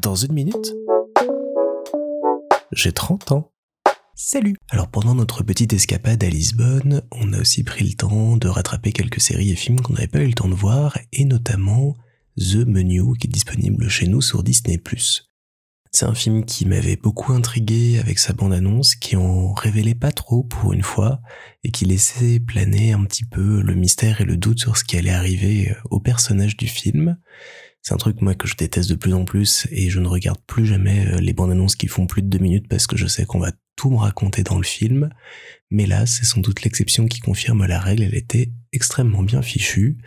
Dans une minute, j'ai 30 ans. Salut Alors pendant notre petite escapade à Lisbonne, on a aussi pris le temps de rattraper quelques séries et films qu'on n'avait pas eu le temps de voir, et notamment The Menu qui est disponible chez nous sur Disney+. C'est un film qui m'avait beaucoup intrigué avec sa bande-annonce, qui en révélait pas trop pour une fois, et qui laissait planer un petit peu le mystère et le doute sur ce qui allait arriver au personnage du film. C'est un truc moi que je déteste de plus en plus et je ne regarde plus jamais euh, les bandes annonces qui font plus de deux minutes parce que je sais qu'on va tout me raconter dans le film. Mais là, c'est sans doute l'exception qui confirme la règle, elle était extrêmement bien fichue.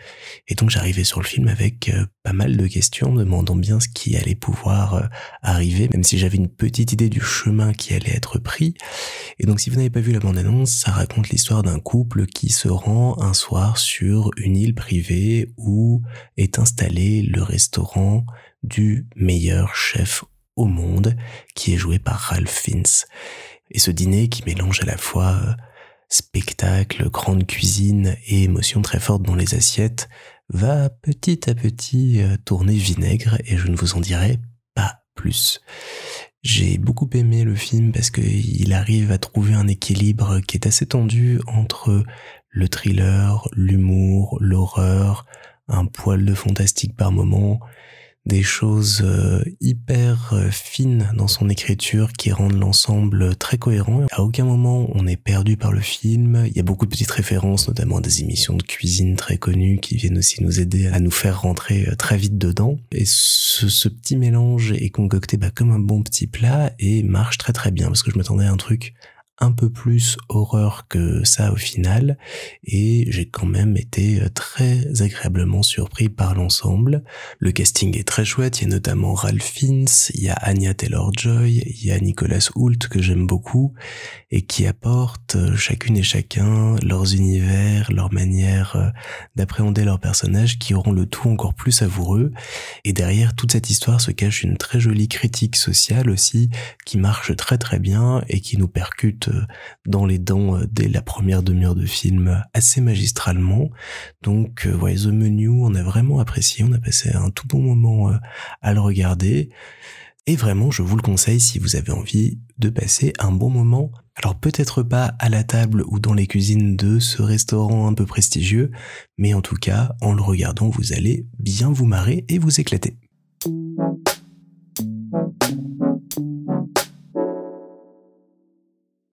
Et donc j'arrivais sur le film avec euh, pas mal de questions, demandant bien ce qui allait pouvoir euh, arriver, même si j'avais une petite idée du chemin qui allait être pris. Et donc si vous n'avez pas vu la bande-annonce, ça raconte l'histoire d'un couple qui se rend un soir sur une île privée où est installé le restaurant du meilleur chef au monde, qui est joué par Ralph Fiennes. Et ce dîner qui mélange à la fois euh, spectacle, grande cuisine et émotion très forte dans les assiettes va petit à petit euh, tourner vinaigre et je ne vous en dirai pas plus. J'ai beaucoup aimé le film parce qu'il arrive à trouver un équilibre qui est assez tendu entre le thriller, l'humour, l'horreur, un poil de fantastique par moment, des choses euh, hyper euh, fines dans son écriture qui rendent l'ensemble très cohérent. À aucun moment on est perdu par le film. Il y a beaucoup de petites références, notamment à des émissions de cuisine très connues qui viennent aussi nous aider à nous faire rentrer euh, très vite dedans. Et ce, ce petit mélange est concocté bah, comme un bon petit plat et marche très très bien parce que je m'attendais à un truc un peu plus horreur que ça au final. Et j'ai quand même été euh, très agréablement surpris par l'ensemble. Le casting est très chouette, il y a notamment Ralph Fiennes, il y a Anya Taylor-Joy, il y a Nicolas Hoult que j'aime beaucoup et qui apportent euh, chacune et chacun leurs univers, leur manière euh, d'appréhender leurs personnages qui auront le tout encore plus savoureux. Et derrière toute cette histoire se cache une très jolie critique sociale aussi qui marche très très bien et qui nous percute dans les dents euh, dès la première demi-heure de film assez magistralement. Donc, euh, ouais, The Menu, on a vraiment apprécié, on a passé un tout bon moment euh, à le regarder. Et vraiment, je vous le conseille si vous avez envie de passer un bon moment. Alors peut-être pas à la table ou dans les cuisines de ce restaurant un peu prestigieux, mais en tout cas, en le regardant, vous allez bien vous marrer et vous éclater.